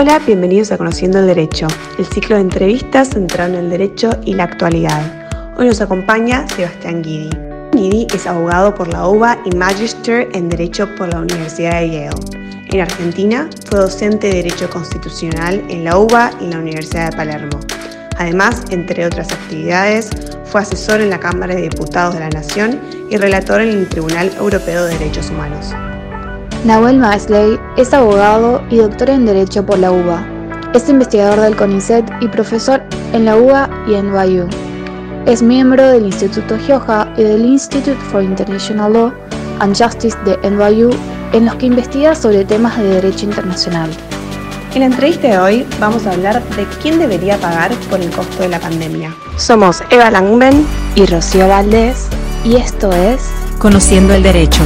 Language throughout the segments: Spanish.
Hola, bienvenidos a Conociendo el Derecho, el ciclo de entrevistas centrado en el derecho y la actualidad. Hoy nos acompaña Sebastián Guidi. Guidi es abogado por la UBA y Magister en Derecho por la Universidad de Yale. En Argentina fue docente de Derecho Constitucional en la UBA y la Universidad de Palermo. Además, entre otras actividades, fue asesor en la Cámara de Diputados de la Nación y relator en el Tribunal Europeo de Derechos Humanos. Nahuel Maesley es abogado y doctor en Derecho por la UBA. Es investigador del CONICET y profesor en la UBA y en NYU. Es miembro del Instituto Gioja y del Institute for International Law and Justice de NYU, en los que investiga sobre temas de derecho internacional. En la entrevista de hoy vamos a hablar de quién debería pagar por el costo de la pandemia. Somos Eva Langben y Rocío Valdés y esto es Conociendo el Derecho.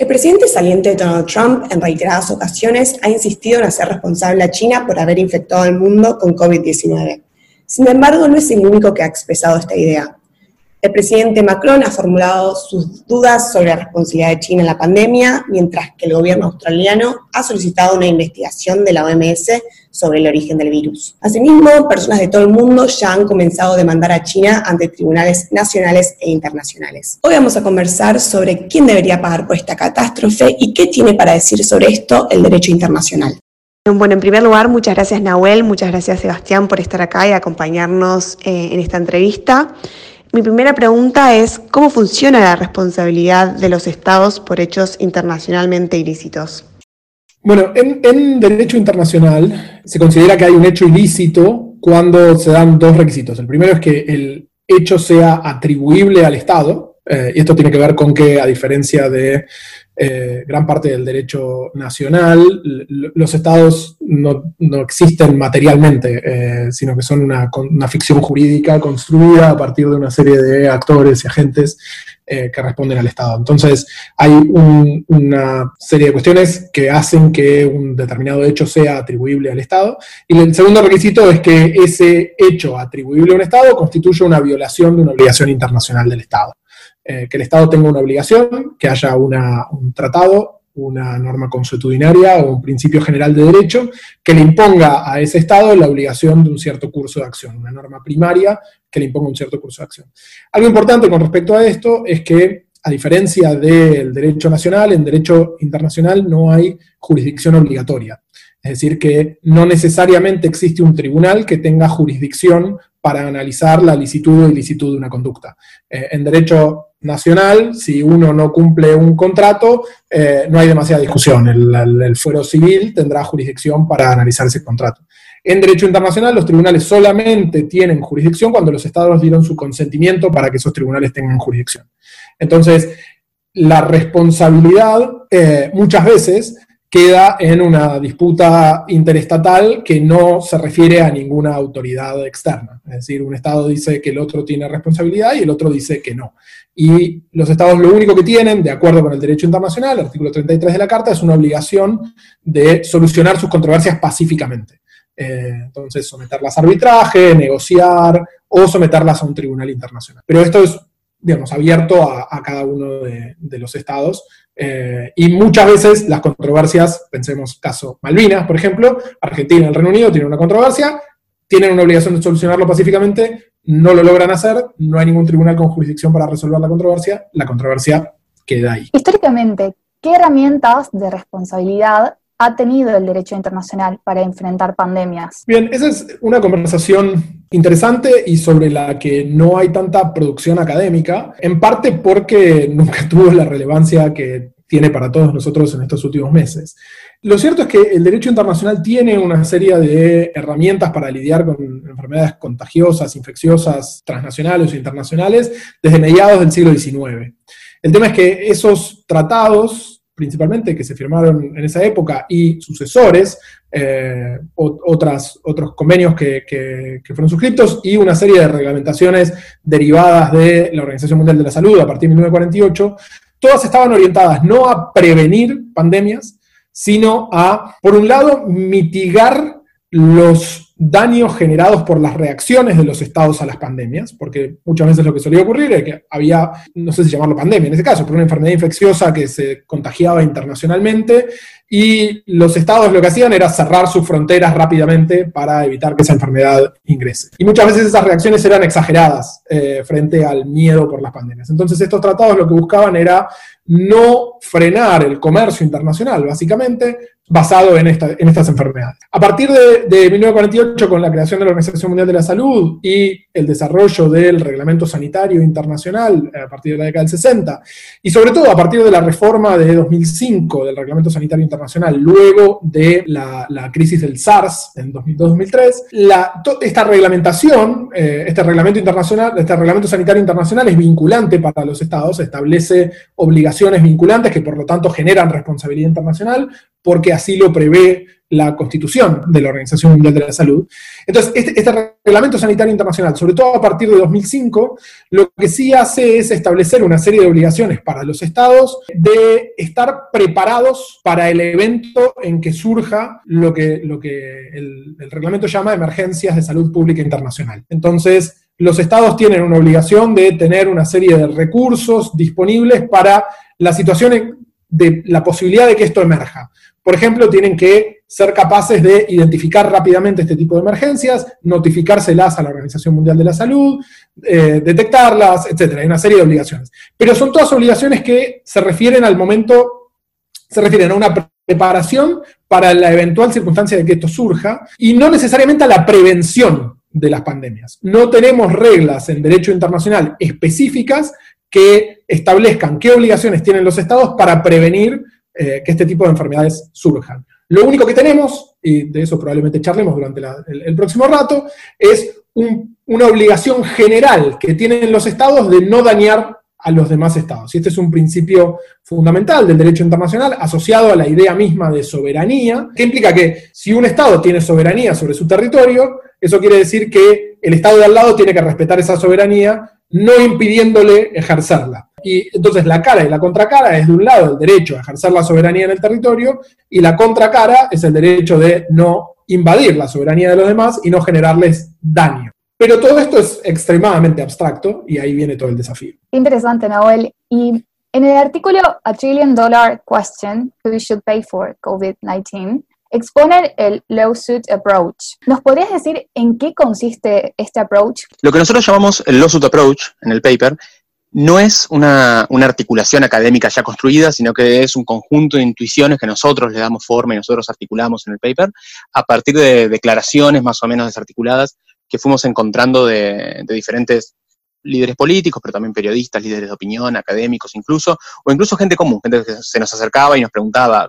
El presidente saliente Donald Trump en reiteradas ocasiones ha insistido en hacer responsable a China por haber infectado al mundo con COVID-19. Sin embargo, no es el único que ha expresado esta idea. El presidente Macron ha formulado sus dudas sobre la responsabilidad de China en la pandemia, mientras que el gobierno australiano ha solicitado una investigación de la OMS sobre el origen del virus. Asimismo, personas de todo el mundo ya han comenzado a demandar a China ante tribunales nacionales e internacionales. Hoy vamos a conversar sobre quién debería pagar por esta catástrofe y qué tiene para decir sobre esto el derecho internacional. Bueno, en primer lugar, muchas gracias Nahuel, muchas gracias Sebastián por estar acá y acompañarnos eh, en esta entrevista. Mi primera pregunta es, ¿cómo funciona la responsabilidad de los estados por hechos internacionalmente ilícitos? Bueno, en, derecho internacional se considera que hay un hecho ilícito cuando se dan dos requisitos. El primero es que el hecho sea atribuible al Estado, eh, y esto tiene que ver con que, a diferencia de eh, gran parte del derecho nacional, los estados no, existen materialmente, eh, sino que son una, ficción jurídica construida a partir de una serie de actores y agentes eh, que responden al Estado. Entonces, hay una serie de cuestiones que hacen que un determinado hecho sea atribuible al Estado. Y el segundo requisito es que ese hecho atribuible a un Estado constituye una violación de una obligación internacional del Estado. Eh, que el Estado tenga una obligación, que haya un tratado, una norma consuetudinaria o un principio general de derecho que le imponga a ese Estado la obligación de un cierto curso de acción, una norma primaria que le imponga un cierto curso de acción. Algo importante con respecto a esto es que, a diferencia del derecho nacional, en derecho internacional no hay jurisdicción obligatoria. Es decir, que no necesariamente existe un tribunal que tenga jurisdicción para analizar la licitud o ilicitud de una conducta. Eh, en derecho nacional, si uno no cumple un contrato, eh, no hay demasiada discusión. El, fuero civil tendrá jurisdicción para analizar ese contrato. En derecho internacional, los tribunales solamente tienen jurisdicción cuando los estados dieron su consentimiento para que esos tribunales tengan jurisdicción. Entonces, la responsabilidad eh, muchas veces queda en una disputa interestatal que no se refiere a ninguna autoridad externa. Es decir, un Estado dice que el otro tiene responsabilidad y el otro dice que no. Y los Estados lo único que tienen, de acuerdo con el derecho internacional, el artículo 33 de la Carta, es una obligación de solucionar sus controversias pacíficamente. Eh, entonces, someterlas a arbitraje, negociar o someterlas a un tribunal internacional. Pero esto es, digamos, abierto a, cada uno de, los estados eh, y muchas veces las controversias, pensemos caso Malvinas, por ejemplo, Argentina y el Reino Unido tienen una controversia, tienen una obligación de solucionarlo pacíficamente, no lo logran hacer, no hay ningún tribunal con jurisdicción para resolver la controversia, la controversia queda ahí. Históricamente, ¿qué herramientas de responsabilidad ha tenido el derecho internacional para enfrentar pandemias? Bien, esa es una conversación interesante y sobre la que no hay tanta producción académica, en parte porque nunca tuvo la relevancia que tiene para todos nosotros en estos últimos meses. Lo cierto es que el derecho internacional tiene una serie de herramientas para lidiar con enfermedades contagiosas, infecciosas, transnacionales o internacionales desde mediados del siglo XIX. El tema es que esos tratados, principalmente que se firmaron en esa época, y sucesores, eh, otras, otros convenios que, que, fueron suscritos y una serie de reglamentaciones derivadas de la Organización Mundial de la Salud a partir de 1948, todas estaban orientadas no a prevenir pandemias, sino a, por un lado, mitigar los daños generados por las reacciones de los estados a las pandemias, porque muchas veces lo que solía ocurrir es que había, no sé si llamarlo pandemia en ese caso, pero una enfermedad infecciosa que se contagiaba internacionalmente y los estados lo que hacían era cerrar sus fronteras rápidamente para evitar que esa enfermedad ingrese. Y muchas veces esas reacciones eran exageradas eh, frente al miedo por las pandemias. Entonces estos tratados lo que buscaban era no frenar el comercio internacional, básicamente, basado en, estas enfermedades. A partir de, de, 1948, con la creación de la Organización Mundial de la Salud y el desarrollo del Reglamento Sanitario Internacional a partir de la década del 60, y sobre todo a partir de la reforma de 2005 del Reglamento Sanitario Internacional, luego de la, la crisis del SARS en 2002-2003, esta reglamentación, eh, este reglamento internacional, este reglamento sanitario internacional es vinculante para los estados, establece obligaciones vinculantes que por lo tanto generan responsabilidad internacional, porque así lo prevé la Constitución de la Organización Mundial de la Salud. Entonces, este, este, Reglamento Sanitario Internacional, sobre todo a partir de 2005, lo que sí hace es establecer una serie de obligaciones para los estados de estar preparados para el evento en que surja lo que, lo que el, reglamento llama emergencias de salud pública internacional. Entonces, los estados tienen una obligación de tener una serie de recursos disponibles para la situación de la posibilidad de que esto emerja. Por ejemplo, tienen que ser capaces de identificar rápidamente este tipo de emergencias, notificárselas a la Organización Mundial de la Salud, eh, detectarlas, etc. Hay una serie de obligaciones. Pero son todas obligaciones que se refieren al momento, se refieren a una preparación para la eventual circunstancia de que esto surja y no necesariamente a la prevención de las pandemias. No tenemos reglas en derecho internacional específicas que establezcan qué obligaciones tienen los estados para prevenir eh, que este tipo de enfermedades surjan. Lo único que tenemos, y de eso probablemente charlemos durante el, próximo rato, es una obligación general que tienen los estados de no dañar a los demás estados. Y este es un principio fundamental del derecho internacional asociado a la idea misma de soberanía, que implica que si un estado tiene soberanía sobre su territorio, eso quiere decir que el estado de al lado tiene que respetar esa soberanía, no impidiéndole ejercerla. Y entonces la cara y la contracara es de un lado el derecho a ejercer la soberanía en el territorio y la contracara es el derecho de no invadir la soberanía de los demás y no generarles daño. Pero todo esto es extremadamente abstracto y ahí viene todo el desafío. Interesante, Nahuel. Y en el artículo A Trillion Dollar Question, Who Should Pay for COVID-19, exponen el lawsuit approach. ¿Nos podrías decir en qué consiste este approach? Lo que nosotros llamamos el lawsuit approach en el paper no es una, articulación académica ya construida, sino que es un conjunto de intuiciones que nosotros le damos forma y nosotros articulamos en el paper a partir de declaraciones más o menos desarticuladas que fuimos encontrando de, diferentes líderes políticos, pero también periodistas, líderes de opinión, académicos incluso, o incluso gente común, gente que se nos acercaba y nos preguntaba,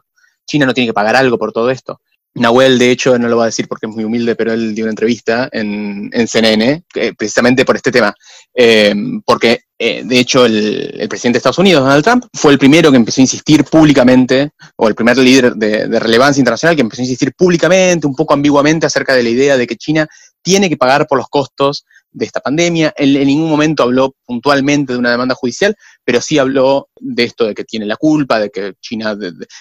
China no tiene que pagar algo por todo esto. Nahuel, de hecho, no lo va a decir porque es muy humilde, pero él dio una entrevista en, CNN, precisamente por este tema, eh, porque eh, de hecho el, presidente de Estados Unidos, Donald Trump, fue el primero que empezó a insistir públicamente, o el primer líder de, de, relevancia internacional que empezó a insistir públicamente, un poco ambiguamente, acerca de la idea de que China tiene que pagar por los costos de esta pandemia. Él en ningún momento habló puntualmente de una demanda judicial, pero sí habló de esto de que tiene la culpa, de que China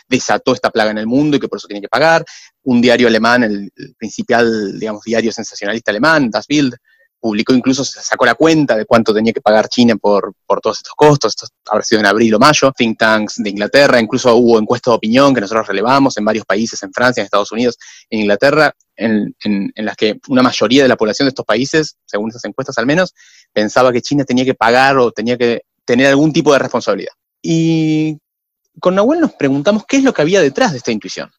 desató esta plaga en el mundo y que por eso tiene que pagar. Un diario alemán, el, principal, digamos, diario sensacionalista alemán, Das Bild, publicó incluso, sacó la cuenta de cuánto tenía que pagar China por, por todos estos costos, esto habrá sido en abril o mayo, think tanks de Inglaterra, incluso hubo encuestas de opinión que nosotros relevamos en varios países, en Francia, en Estados Unidos, en Inglaterra, en, las que una mayoría de la población de estos países, según esas encuestas al menos, pensaba que China tenía que pagar o tenía que tener algún tipo de responsabilidad. Y con Nahuel nos preguntamos qué es lo que había detrás de esta intuición.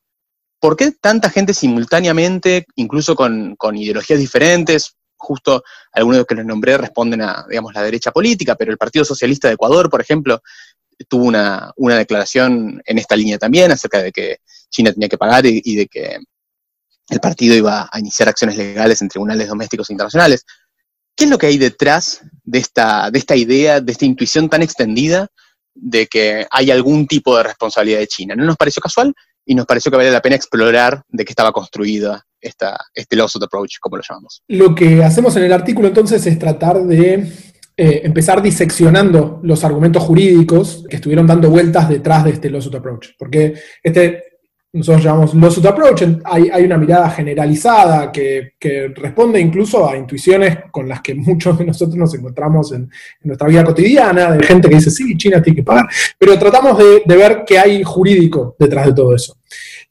¿Por qué tanta gente simultáneamente, incluso con, ideologías diferentes, justo algunos de los que les nombré responden a, digamos, la derecha política, pero el Partido Socialista de Ecuador, por ejemplo, tuvo una, declaración en esta línea también acerca de que China tenía que pagar y, de que el partido iba a iniciar acciones legales en tribunales domésticos e internacionales. ¿Qué es lo que hay detrás de esta, de esta idea, de esta intuición tan extendida de que hay algún tipo de responsabilidad de China? ¿No nos pareció casual? Y nos pareció que valía la pena explorar de qué estaba construida esta, este lawsuit approach, como lo llamamos. Lo que hacemos en el artículo entonces es tratar de eh, empezar diseccionando los argumentos jurídicos que estuvieron dando vueltas detrás de este lawsuit approach. Porque este, nosotros llamamos lawsuit approach, hay, hay una mirada generalizada que, responde incluso a intuiciones con las que muchos de nosotros nos encontramos en, nuestra vida cotidiana, de gente que dice, sí, China tiene que pagar, pero tratamos de, de ver qué hay jurídico detrás de todo eso.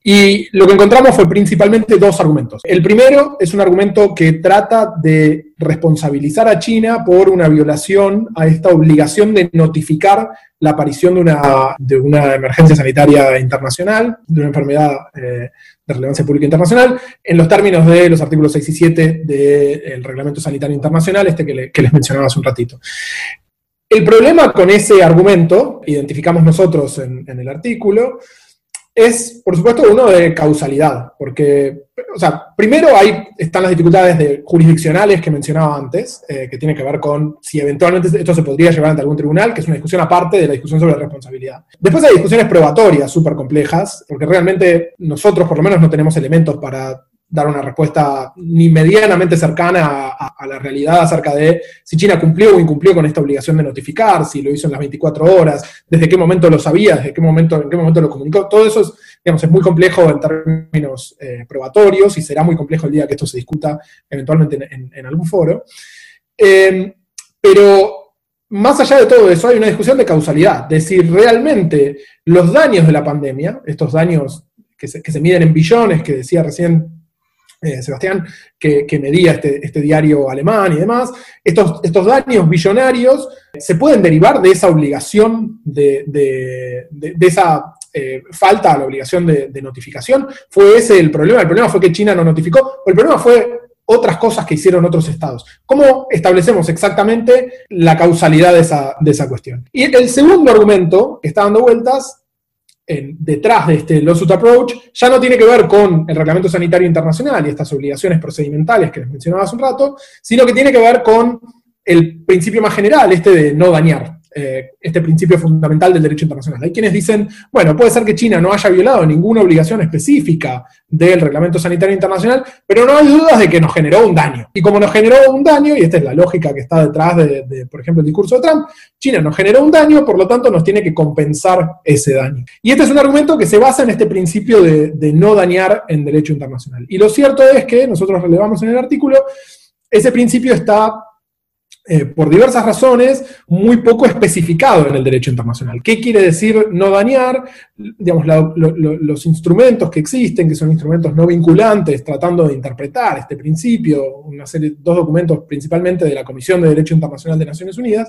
Y lo que encontramos fue principalmente dos argumentos. El primero es un argumento que trata de responsabilizar a China por una violación a esta obligación de notificar la aparición de una, de una emergencia sanitaria internacional, de una enfermedad eh, de relevancia pública internacional, en los términos de los artículos 6 y 7 del Reglamento Sanitario Internacional, este que, les mencionaba hace un ratito. El problema con ese argumento, identificamos nosotros en, en el artículo, es, por supuesto, uno de causalidad, porque, o sea, primero ahí están las dificultades de jurisdiccionales que mencionaba antes, eh, que tiene que ver con si eventualmente esto se podría llevar ante algún tribunal, que es una discusión aparte de la discusión sobre responsabilidad. Después hay discusiones probatorias súper complejas, porque realmente nosotros por lo menos no tenemos elementos para dar una respuesta ni medianamente cercana a, la realidad acerca de si China cumplió o incumplió con esta obligación de notificar, si lo hizo en las 24 horas, desde qué momento lo sabía, desde qué momento, en qué momento lo comunicó. Todo eso es, digamos, es muy complejo en términos eh, probatorios y será muy complejo el día que esto se discuta eventualmente en, algún foro. Em, pero más allá de todo eso, hay una discusión de causalidad, de si realmente los daños de la pandemia, estos daños que se, que se miden en billones, que decía recién eh, Sebastián, que, medía este, este, diario alemán y demás, estos, estos daños billonarios se pueden derivar de esa obligación, de, esa eh, falta a la obligación de, notificación. ¿Fue ese el problema? ¿El problema fue que China no notificó? ¿O el problema fue otras cosas que hicieron otros estados? ¿Cómo establecemos exactamente la causalidad de esa, de esa cuestión? Y el segundo argumento que está dando vueltas detrás de este lawsuit approach ya no tiene que ver con el reglamento sanitario internacional y estas obligaciones procedimentales que les mencionaba hace un rato, sino que tiene que ver con el principio más general, este de no dañar. Eh, este principio fundamental del derecho internacional. Hay quienes dicen, bueno, puede ser que China no haya violado ninguna obligación específica del reglamento sanitario internacional, pero no hay dudas de que nos generó un daño. Y como nos generó un daño, y esta es la lógica que está detrás de, por ejemplo, el discurso de Trump, China nos generó un daño, por lo tanto nos tiene que compensar ese daño. Y este es un argumento que se basa en este principio de, de no dañar en derecho internacional. Y lo cierto es que nosotros relevamos en el artículo, ese principio está eh, por diversas razones, muy poco especificado en el derecho internacional. ¿Qué quiere decir no dañar? Digamos, los instrumentos que existen, que son instrumentos no vinculantes, tratando de interpretar este principio, una serie, dos documentos principalmente de la Comisión de Derecho Internacional de Naciones Unidas,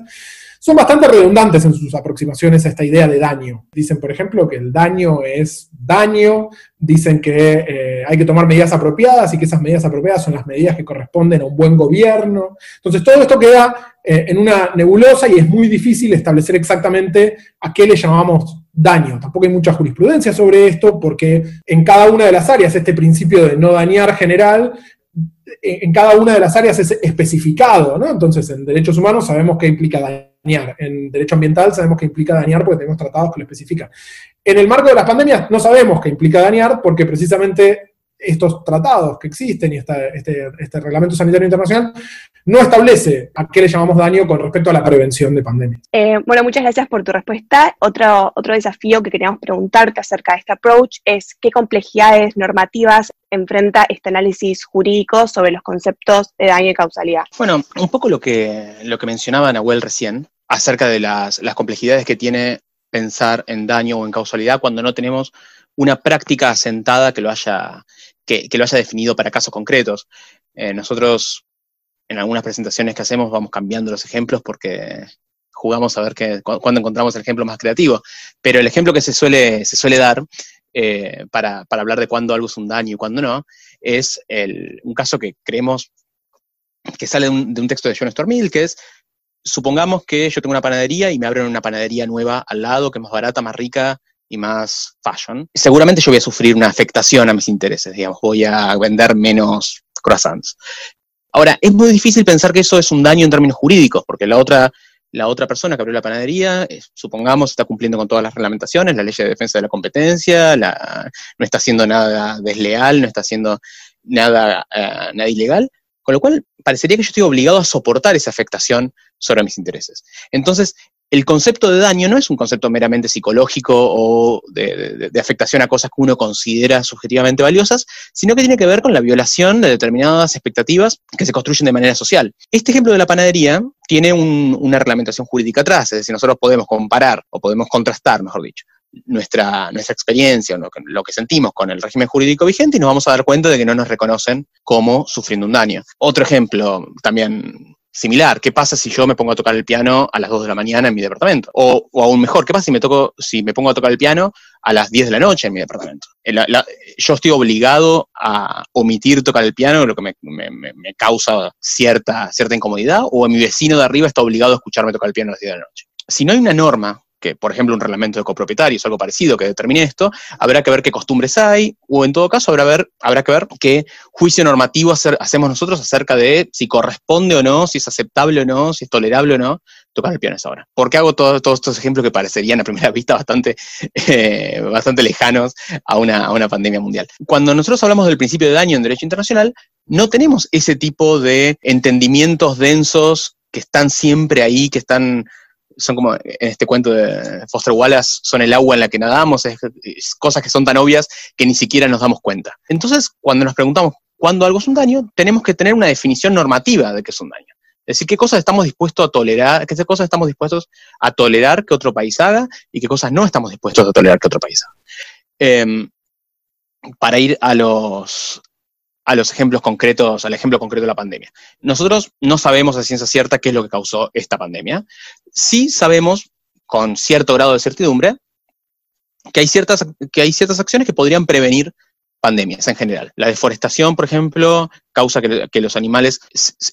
son bastante redundantes en sus aproximaciones a esta idea de daño. Dicen, por ejemplo, que el daño es daño, dicen que eh, hay que tomar medidas apropiadas y que esas medidas apropiadas son las medidas que corresponden a un buen gobierno. Entonces, todo esto queda eh, en una nebulosa y es muy difícil establecer exactamente a qué le llamamos daño. Tampoco hay mucha jurisprudencia sobre esto porque en cada una de las áreas este principio de no dañar general en cada una de las áreas es especificado, ¿no? Entonces, en derechos humanos sabemos que implica dañar, en derecho ambiental sabemos que implica dañar porque tenemos tratados que lo especifican. En el marco de las pandemias no sabemos qué implica dañar porque precisamente estos tratados que existen y este, este, reglamento sanitario internacional no establece a qué le llamamos daño con respecto a la prevención de pandemias. Eh, bueno, muchas gracias por tu respuesta. Otro, otro desafío que queríamos preguntarte acerca de este approach es qué complejidades normativas enfrenta este análisis jurídico sobre los conceptos de daño y causalidad. Bueno, un poco lo que, lo que mencionaba Nahuel recién acerca de las, las complejidades que tiene pensar en daño o en causalidad cuando no tenemos una práctica asentada que lo haya, que, lo haya definido para casos concretos. Eh, nosotros en algunas presentaciones que hacemos vamos cambiando los ejemplos porque jugamos a ver que, cuándo encontramos el ejemplo más creativo. Pero el ejemplo que se suele, se suele dar eh, para, hablar de cuándo algo es un daño y cuándo no, es un caso que creemos que sale de un, texto de John Stormill, que es, supongamos que yo tengo una panadería y me abren una panadería nueva al lado, que es más barata, más rica, y más fashion, seguramente yo voy a sufrir una afectación a mis intereses, digamos, voy a vender menos croissants. Ahora, es muy difícil pensar que eso es un daño en términos jurídicos, porque la otra, la otra persona que abrió la panadería, supongamos, está cumpliendo con todas las reglamentaciones, la ley de defensa de la competencia, no está haciendo nada desleal, no está haciendo nada, eh, nada ilegal, con lo cual parecería que yo estoy obligado a soportar esa afectación sobre mis intereses. Entonces, el concepto de daño no es un concepto meramente psicológico o de, afectación a cosas que uno considera subjetivamente valiosas, sino que tiene que ver con la violación de determinadas expectativas que se construyen de manera social. Este ejemplo de la panadería tiene una reglamentación jurídica atrás, es decir, nosotros podemos comparar o podemos contrastar, mejor dicho, nuestra, nuestra experiencia, lo lo que sentimos con el régimen jurídico vigente y nos vamos a dar cuenta de que no nos reconocen como sufriendo un daño. Otro ejemplo también similar. ¿Qué pasa si yo me pongo a tocar el piano a las 2 de la mañana en mi departamento? O, aún mejor, ¿qué pasa si me, toco, si me pongo a tocar el piano a las 10 de la noche en mi departamento? yo estoy obligado a omitir tocar el piano, lo que me, me, causa cierta, cierta incomodidad, o mi vecino de arriba está obligado a escucharme tocar el piano a las 10 de la noche. Si no hay una norma que, por ejemplo, un reglamento de copropietarios algo parecido que determine esto, habrá que ver qué costumbres hay, o en todo caso habrá, ver, habrá que ver qué juicio normativo hacemos nosotros acerca de si corresponde o no, si es aceptable o no, si es tolerable o no tocar el piano a esa hora. ¿Por qué hago todos estos ejemplos que parecerían a primera vista bastante, eh, bastante lejanos a una, a una pandemia mundial? Cuando nosotros hablamos del principio de daño en derecho internacional, no tenemos ese tipo de entendimientos densos que están siempre ahí, que están son como en este cuento de Foster Wallace, son el agua en la que nadamos, es, cosas que son tan obvias que ni siquiera nos damos cuenta. Entonces, cuando nos preguntamos cuándo algo es un daño, tenemos que tener una definición normativa de qué es un daño. Es decir, qué cosas estamos dispuestos a tolerar, qué cosas estamos dispuestos a tolerar que otro país haga y qué cosas no estamos dispuestos a tolerar que otro país haga. Em, para ir a los, a los ejemplos concretos, al ejemplo concreto de la pandemia. Nosotros no sabemos a ciencia cierta qué es lo que causó esta pandemia. Sí sabemos, con cierto grado de certidumbre, que hay ciertas, que hay ciertas acciones que podrían prevenir pandemias en general. La deforestación, por ejemplo, causa que, los animales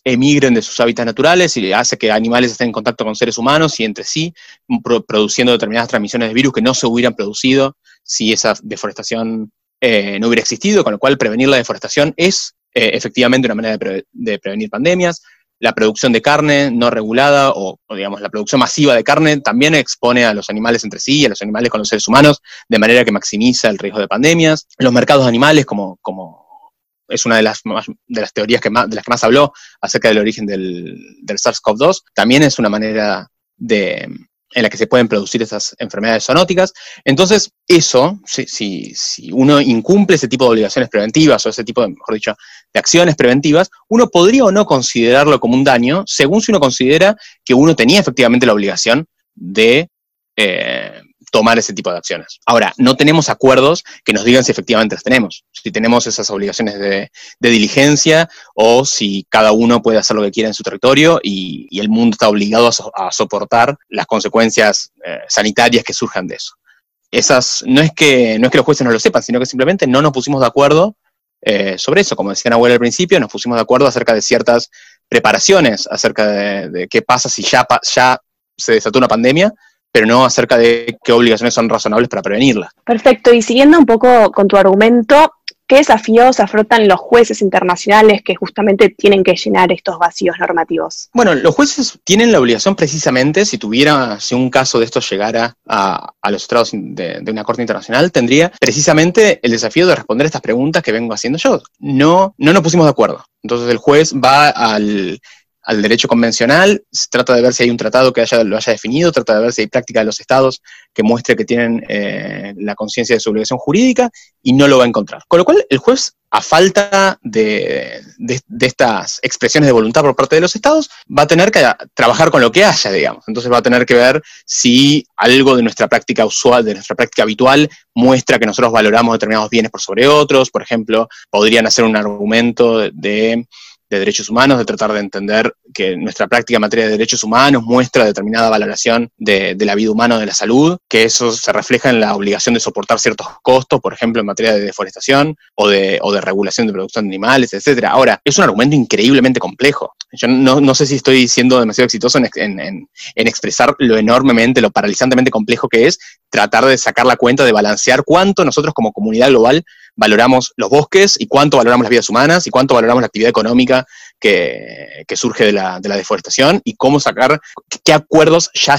emigren de sus hábitats naturales y hace que animales estén en contacto con seres humanos y entre sí, produciendo determinadas transmisiones de virus que no se hubieran producido si esa deforestación eh, no hubiera existido, con lo cual prevenir la deforestación es eh, efectivamente una manera de, prevenir pandemias. La producción de carne no regulada o, digamos, la producción masiva de carne también expone a los animales entre sí y a los animales con los seres humanos de manera que maximiza el riesgo de pandemias. Los mercados animales, como, como es una de las, de las teorías que más, de las que más habló acerca del origen del, del SARS-CoV-2, también es una manera de, en la que se pueden producir esas enfermedades zoonóticas. Entonces, eso, si, si, uno incumple ese tipo de obligaciones preventivas o ese tipo, de, mejor dicho, de acciones preventivas, uno podría o no considerarlo como un daño, según si uno considera que uno tenía efectivamente la obligación de eh, tomar ese tipo de acciones. Ahora, no tenemos acuerdos que nos digan si efectivamente las tenemos, si tenemos esas obligaciones de, diligencia o si cada uno puede hacer lo que quiera en su territorio y, el mundo está obligado a, soportar las consecuencias eh, sanitarias que surjan de eso. Esas, no es, que, no es que los jueces no lo sepan, sino que simplemente no nos pusimos de acuerdo eh, sobre eso. Como decía Nahuel al principio, nos pusimos de acuerdo acerca de ciertas preparaciones, acerca de, de qué pasa si ya, ya se desató una pandemia pero no acerca de qué obligaciones son razonables para prevenirla. Perfecto, y siguiendo un poco con tu argumento, ¿qué desafíos afrontan los jueces internacionales que justamente tienen que llenar estos vacíos normativos? Bueno, los jueces tienen la obligación precisamente, si tuviera, si un caso de esto llegara a, los estados de, de, una corte internacional, tendría precisamente el desafío de responder estas preguntas que vengo haciendo yo. No, no nos pusimos de acuerdo. Entonces el juez va al al derecho convencional, se trata de ver si hay un tratado que haya, lo haya definido, trata de ver si hay práctica de los estados que muestre que tienen eh, la conciencia de su obligación jurídica y no lo va a encontrar. Con lo cual, el juez, a falta de, estas expresiones de voluntad por parte de los estados, va a tener que trabajar con lo que haya, digamos. Entonces va a tener que ver si algo de nuestra práctica usual, de nuestra práctica habitual, muestra que nosotros valoramos determinados bienes por sobre otros. Por ejemplo, podrían hacer un argumento de de derechos humanos, de tratar de entender que nuestra práctica en materia de derechos humanos muestra determinada valoración de, la vida humana, de la salud, que eso se refleja en la obligación de soportar ciertos costos, por ejemplo, en materia de deforestación o de, o de regulación de producción de animales, etc. Ahora, es un argumento increíblemente complejo. Yo no, sé si estoy siendo demasiado exitoso en, en, expresar lo enormemente, lo paralizantemente complejo que es tratar de sacar la cuenta de balancear cuánto nosotros como comunidad global valoramos los bosques y cuánto valoramos las vidas humanas y cuánto valoramos la actividad económica que, surge de la, deforestación y cómo sacar qué acuerdos ya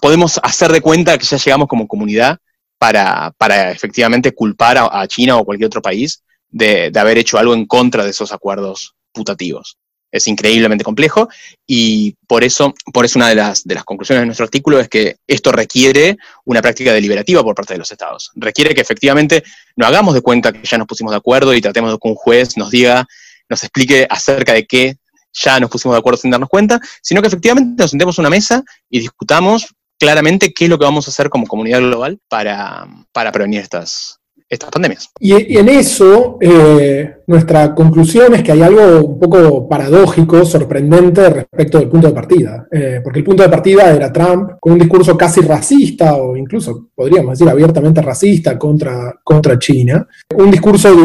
podemos hacer de cuenta que ya llegamos como comunidad para, efectivamente culpar a, China o cualquier otro país de, haber hecho algo en contra de esos acuerdos putativos. Es increíblemente complejo y por eso, por eso una de las, de las conclusiones de nuestro artículo es que esto requiere una práctica deliberativa por parte de los estados. Requiere que efectivamente no hagamos de cuenta que ya nos pusimos de acuerdo y tratemos de que un juez nos diga, nos explique acerca de qué ya nos pusimos de acuerdo sin darnos cuenta, sino que efectivamente nos sentemos a una mesa y discutamos claramente qué es lo que vamos a hacer como comunidad global para, para prevenir estas, estas pandemias. Y, en eso, eh, nuestra conclusión es que hay algo un poco paradójico, sorprendente respecto del punto de partida. Eh, porque el punto de partida era Trump con un discurso casi racista, o incluso podríamos decir abiertamente racista contra, contra China. Un discurso de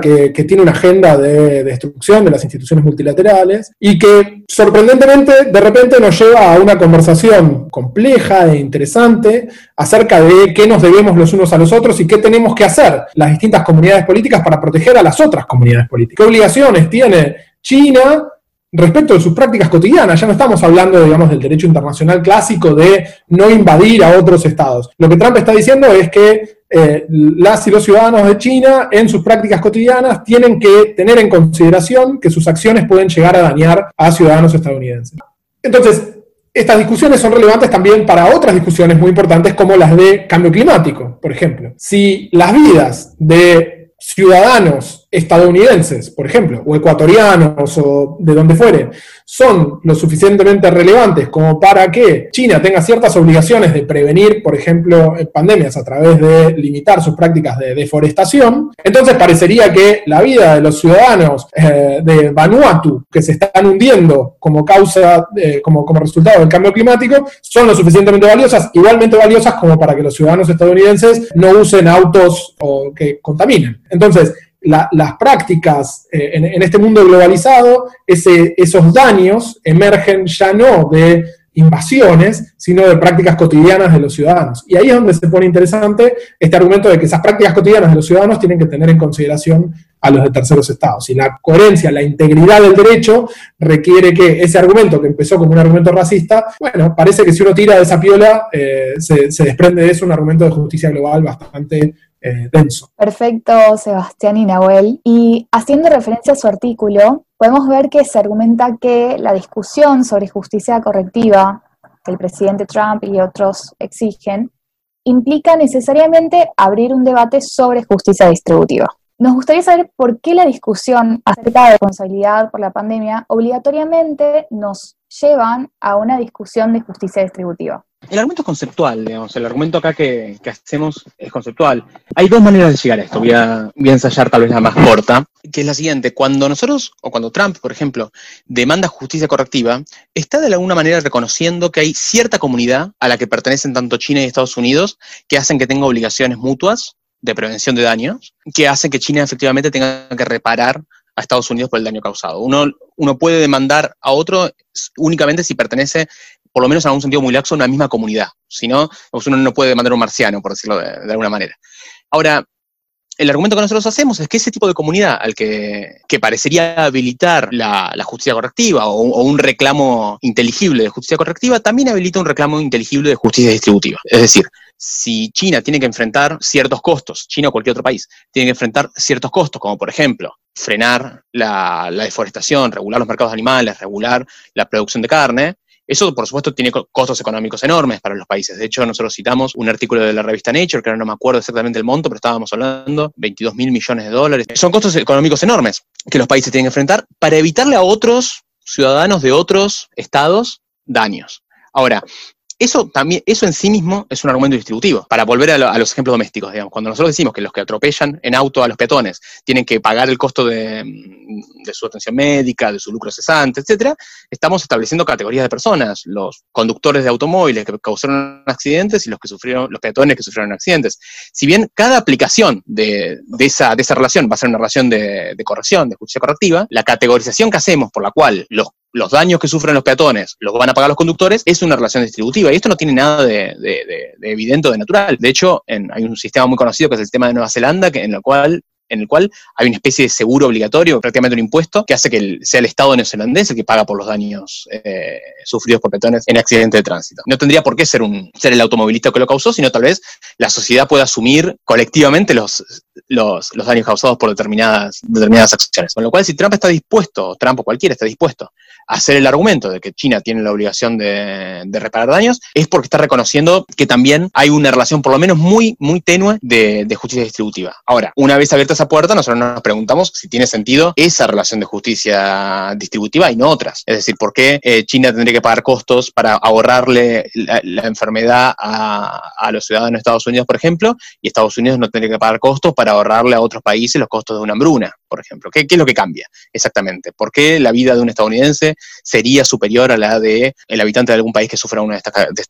que, que, tiene una agenda de destrucción de las instituciones multilaterales y que sorprendentemente de repente nos lleva a una conversación compleja e interesante acerca de qué nos debemos los unos a los otros y qué tenemos que hacer las distintas comunidades políticas para proteger a las otras comunidades políticas. ¿Qué obligaciones tiene China respecto de sus prácticas cotidianas? Ya no estamos hablando, digamos, del derecho internacional clásico de no invadir a otros estados. Lo que Trump está diciendo es que eh, las y los ciudadanos de China en sus prácticas cotidianas tienen que tener en consideración que sus acciones pueden llegar a dañar a ciudadanos estadounidenses. Entonces, estas discusiones son relevantes también para otras discusiones muy importantes como las de cambio climático, por ejemplo. Si las vidas de ciudadanos estadounidenses, por ejemplo, o ecuatorianos o de donde fuere, son lo suficientemente relevantes como para que China tenga ciertas obligaciones de prevenir, por ejemplo, pandemias a través de limitar sus prácticas de deforestación, entonces parecería que la vida de los ciudadanos eh, de Vanuatu que se están hundiendo como causa, eh, como, como resultado del cambio climático, son lo suficientemente valiosas, igualmente valiosas como para que los ciudadanos estadounidenses no usen autos o que contaminen. Entonces, las prácticas eh, en, este mundo globalizado, esos daños emergen ya no de invasiones, sino de prácticas cotidianas de los ciudadanos. Y ahí es donde se pone interesante este argumento de que esas prácticas cotidianas de los ciudadanos tienen que tener en consideración a los de terceros estados. Y la coherencia, la integridad del derecho requiere que ese argumento, que empezó como un argumento racista, bueno, parece que si uno tira de esa piola, eh, se, se desprende de eso un argumento de justicia global bastante eh, denso. Perfecto, Sebastián y Nahuel. Y haciendo referencia a su artículo, podemos ver que se argumenta que la discusión sobre justicia correctiva que el presidente Trump y otros exigen implica necesariamente abrir un debate sobre justicia distributiva. Nos gustaría saber por qué la discusión acerca de responsabilidad por la pandemia obligatoriamente nos llevan a una discusión de justicia distributiva. El argumento es conceptual, digamos, el argumento acá que, hacemos es conceptual. Hay dos maneras de llegar a esto, voy a, ensayar tal vez la más corta, que es la siguiente, cuando nosotros, o cuando Trump, por ejemplo, demanda justicia correctiva, está de alguna manera reconociendo que hay cierta comunidad a la que pertenecen tanto China y Estados Unidos que hacen que tenga obligaciones mutuas de prevención de daños, que hacen que China efectivamente tenga que reparar a Estados Unidos por el daño causado. Uno, uno puede demandar a otro únicamente si pertenece por lo menos en algún sentido muy laxo, una misma comunidad. Si no, uno no puede mandar un marciano, por decirlo de, alguna manera. Ahora, el argumento que nosotros hacemos es que ese tipo de comunidad al que, parecería habilitar la, justicia correctiva o, un reclamo inteligible de justicia correctiva, también habilita un reclamo inteligible de justicia distributiva. Es decir, si China tiene que enfrentar ciertos costos, China o cualquier otro país, tiene que enfrentar ciertos costos, como por ejemplo frenar la, la deforestación, regular los mercados animales, regular la producción de carne, eso, por supuesto, tiene costos económicos enormes para los países. De hecho, nosotros citamos un artículo de la revista Nature, que ahora no me acuerdo exactamente el monto, pero estábamos hablando, 22 mil millones de dólares. Son costos económicos enormes que los países tienen que enfrentar para evitarle a otros ciudadanos de otros estados daños. Ahora, eso también, eso en sí mismo es un argumento distributivo. Para volver a, los ejemplos domésticos, digamos, cuando nosotros decimos que los que atropellan en auto a los peatones tienen que pagar el costo de, su atención médica, de su lucro cesante, etcétera, estamos estableciendo categorías de personas, los conductores de automóviles que causaron accidentes y los que sufrieron, los peatones que sufrieron accidentes. Si bien cada aplicación de, esa, de esa relación va a ser una relación de, de corrección, de justicia correctiva, la categorización que hacemos por la cual los los daños que sufren los peatones los van a pagar los conductores, es una relación distributiva. Y esto no tiene nada de, evidente o de natural. De hecho, hay un sistema muy conocido que es el sistema de Nueva Zelanda, que, en el cual en el cual hay una especie de seguro obligatorio, prácticamente un impuesto, que hace que sea el Estado neozelandés el que paga por los daños eh, sufridos por peatones en accidente de tránsito. No tendría por qué ser, un, ser el automovilista que lo causó, sino tal vez la sociedad pueda asumir colectivamente los, los, daños causados por determinadas, determinadas acciones. Con lo cual, si Trump está dispuesto, Trump o cualquiera está dispuesto a hacer el argumento de que China tiene la obligación de, reparar daños, es porque está reconociendo que también hay una relación por lo menos muy, muy tenue de, de justicia distributiva. Ahora, una vez abierta esa puerta, nosotros nos preguntamos si tiene sentido esa relación de justicia distributiva y no otras. Es decir, ¿por qué eh, China tendría que pagar costos para ahorrarle la, enfermedad a, a, los ciudadanos de Estados Unidos, por ejemplo, y Estados Unidos no tendría que pagar costos para ahorrarle a otros países los costos de una hambruna, por ejemplo? ¿Qué, qué es lo que cambia exactamente? ¿Por qué la vida de un estadounidense sería superior a la de el habitante de algún país que sufra una de, de,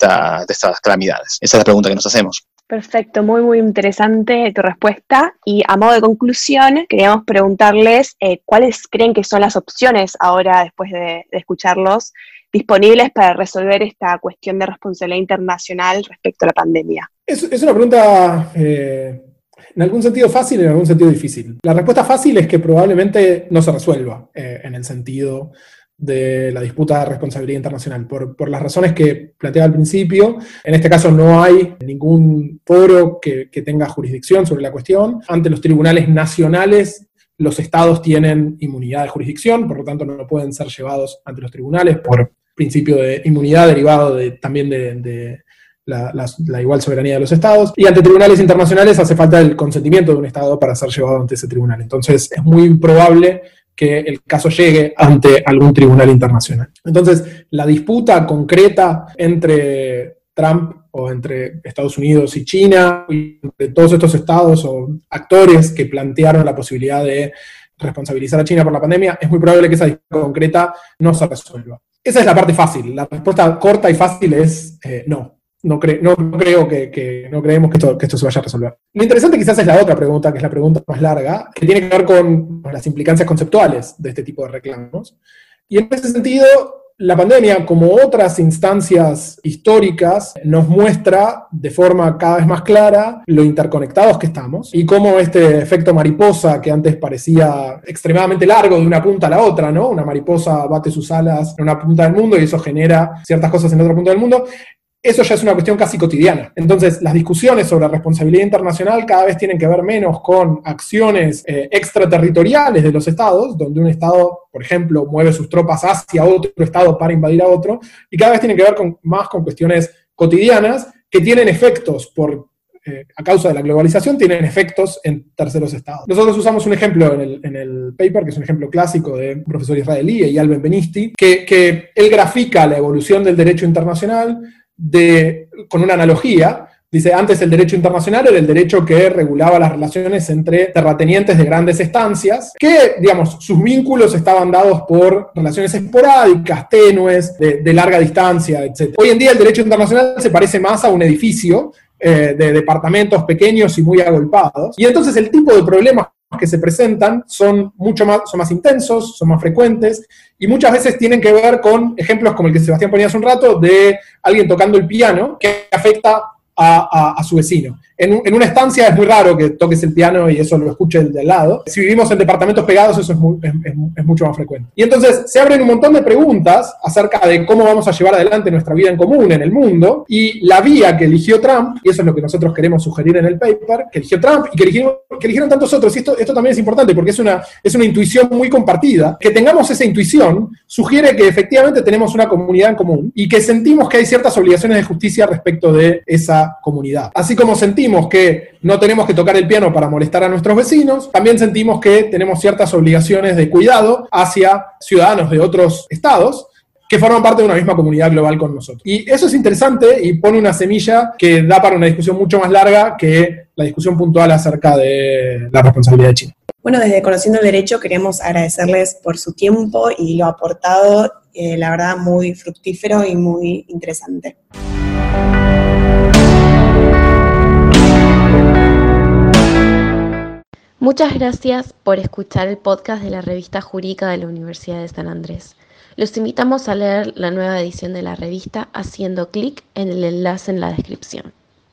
de estas calamidades? Esa es la pregunta que nos hacemos. Perfecto, muy, muy interesante tu respuesta. Y a modo de conclusión, queríamos preguntarles eh, cuáles creen que son las opciones ahora, después de, escucharlos, disponibles para resolver esta cuestión de responsabilidad internacional respecto a la pandemia. Es, una pregunta eh, en algún sentido fácil y en algún sentido difícil. La respuesta fácil es que probablemente no se resuelva eh, en el sentido de la disputa de responsabilidad internacional, por, las razones que planteaba al principio. En este caso no hay ningún foro que, tenga jurisdicción sobre la cuestión. Ante los tribunales nacionales, los estados tienen inmunidad de jurisdicción, por lo tanto no pueden ser llevados ante los tribunales por principio de inmunidad derivado de, también de, la, la, igual soberanía de los estados. Y ante tribunales internacionales hace falta el consentimiento de un estado para ser llevado ante ese tribunal. Entonces es muy improbable que el caso llegue ante algún tribunal internacional. Entonces, la disputa concreta entre Trump o entre Estados Unidos y China, y entre todos estos estados o actores que plantearon la posibilidad de responsabilizar a China por la pandemia, es muy probable que esa disputa concreta no se resuelva. Esa es la parte fácil. La respuesta corta y fácil es eh, no no, no, creo que, no creemos que esto, que esto se vaya a resolver. Lo interesante quizás es la otra pregunta, que es la pregunta más larga, que tiene que ver con las implicancias conceptuales de este tipo de reclamos. Y en ese sentido, la pandemia, como otras instancias históricas, nos muestra de forma cada vez más clara lo interconectados que estamos y cómo este efecto mariposa que antes parecía extremadamente largo de una punta a la otra, ¿no? Una mariposa bate sus alas en una punta del mundo y eso genera ciertas cosas en otra punta del mundo eso ya es una cuestión casi cotidiana. Entonces, las discusiones sobre responsabilidad internacional cada vez tienen que ver menos con acciones eh, extraterritoriales de los estados, donde un estado, por ejemplo, mueve sus tropas hacia otro estado para invadir a otro, y cada vez tienen que ver más con cuestiones cotidianas que tienen efectos por eh, a causa de la globalización, tienen efectos en terceros estados. Nosotros usamos un ejemplo en el, en el paper, que es un ejemplo clásico de un profesor israelí, Eyal Ben-Benisti, que, que él grafica la evolución del derecho internacional de, con una analogía, Dice, antes el derecho internacional era el derecho que regulaba las relaciones entre terratenientes de grandes estancias, que, digamos, sus vínculos estaban dados por relaciones esporádicas, tenues, de, larga distancia, etc. Hoy en día el derecho internacional se parece más a un edificio eh, de departamentos pequeños y muy agolpados. Y entonces el tipo de problemas que se presentan son mucho más, son más intensos, son más frecuentes y muchas veces tienen que ver con ejemplos como el que Sebastián ponía hace un rato de alguien tocando el piano que afecta a, su vecino. En, una estancia es muy raro que toques el piano y eso lo escuche el de al lado. Si vivimos en departamentos pegados, eso es, mucho más frecuente. Y entonces se abren un montón de preguntas acerca de cómo vamos a llevar adelante nuestra vida en común en el mundo. Y la vía que eligió Trump, y eso es lo que nosotros queremos sugerir en el paper, que eligió Trump y que eligieron, que eligieron tantos otros, y esto, esto también es importante porque es una, es una intuición muy compartida, que tengamos esa intuición sugiere que efectivamente tenemos una comunidad en común y que sentimos que hay ciertas obligaciones de justicia respecto de esa comunidad. Así como sentimos sentimos que no tenemos que tocar el piano para molestar a nuestros vecinos, también sentimos que tenemos ciertas obligaciones de cuidado hacia ciudadanos de otros estados que forman parte de una misma comunidad global con nosotros. Y eso es interesante y pone una semilla que da para una discusión mucho más larga que la discusión puntual acerca de la responsabilidad de China. Bueno, desde Conociendo el Derecho queremos agradecerles por su tiempo y lo aportado, eh, la verdad, muy fructífero y muy interesante. Muchas gracias por escuchar el podcast de la revista jurídica de la Universidad de San Andrés. Los invitamos a leer la nueva edición de la revista haciendo clic en el enlace en la descripción.